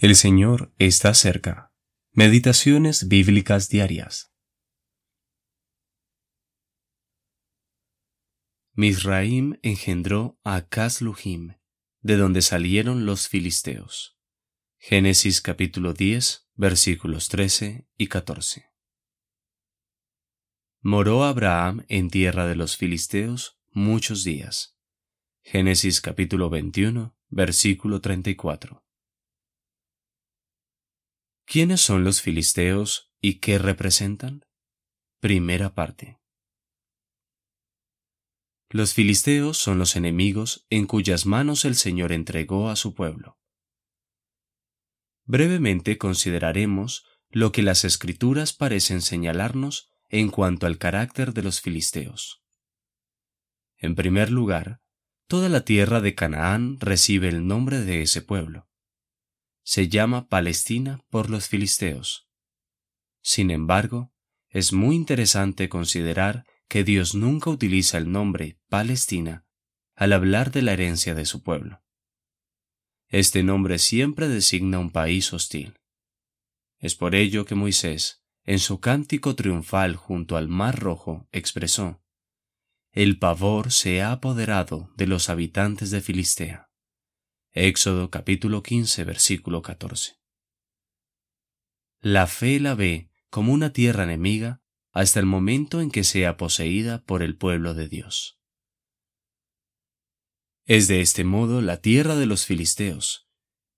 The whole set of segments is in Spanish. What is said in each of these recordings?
El Señor está cerca. Meditaciones bíblicas diarias. Misraim engendró a Casluhim, de donde salieron los filisteos. Génesis capítulo 10, versículos 13 y 14. Moró Abraham en tierra de los filisteos muchos días. Génesis capítulo 21, versículo 34. ¿Quiénes son los filisteos y qué representan? Primera parte. Los filisteos son los enemigos en cuyas manos el Señor entregó a su pueblo. Brevemente consideraremos lo que las escrituras parecen señalarnos en cuanto al carácter de los filisteos. En primer lugar, toda la tierra de Canaán recibe el nombre de ese pueblo se llama Palestina por los filisteos. Sin embargo, es muy interesante considerar que Dios nunca utiliza el nombre Palestina al hablar de la herencia de su pueblo. Este nombre siempre designa un país hostil. Es por ello que Moisés, en su cántico triunfal junto al Mar Rojo, expresó, El pavor se ha apoderado de los habitantes de Filistea. Éxodo capítulo 15 versículo 14. La fe la ve como una tierra enemiga hasta el momento en que sea poseída por el pueblo de Dios. Es de este modo la tierra de los filisteos,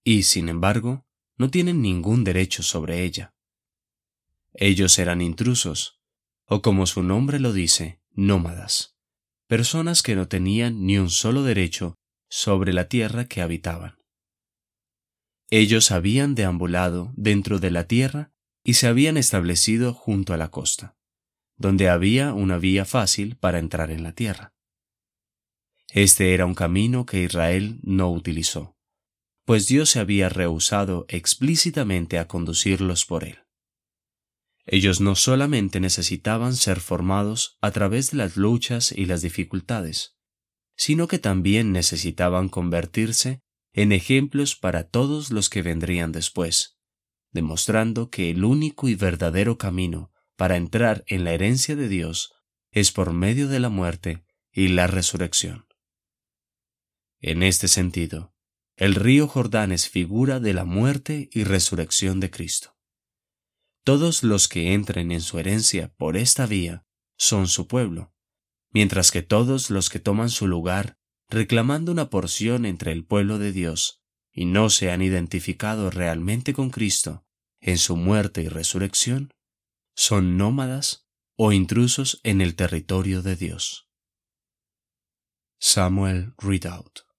y sin embargo no tienen ningún derecho sobre ella. Ellos eran intrusos, o como su nombre lo dice, nómadas, personas que no tenían ni un solo derecho sobre la tierra que habitaban. Ellos habían deambulado dentro de la tierra y se habían establecido junto a la costa, donde había una vía fácil para entrar en la tierra. Este era un camino que Israel no utilizó, pues Dios se había rehusado explícitamente a conducirlos por él. Ellos no solamente necesitaban ser formados a través de las luchas y las dificultades, sino que también necesitaban convertirse en ejemplos para todos los que vendrían después, demostrando que el único y verdadero camino para entrar en la herencia de Dios es por medio de la muerte y la resurrección. En este sentido, el río Jordán es figura de la muerte y resurrección de Cristo. Todos los que entren en su herencia por esta vía son su pueblo, mientras que todos los que toman su lugar reclamando una porción entre el pueblo de Dios y no se han identificado realmente con Cristo en su muerte y resurrección, son nómadas o intrusos en el territorio de Dios. Samuel Ridout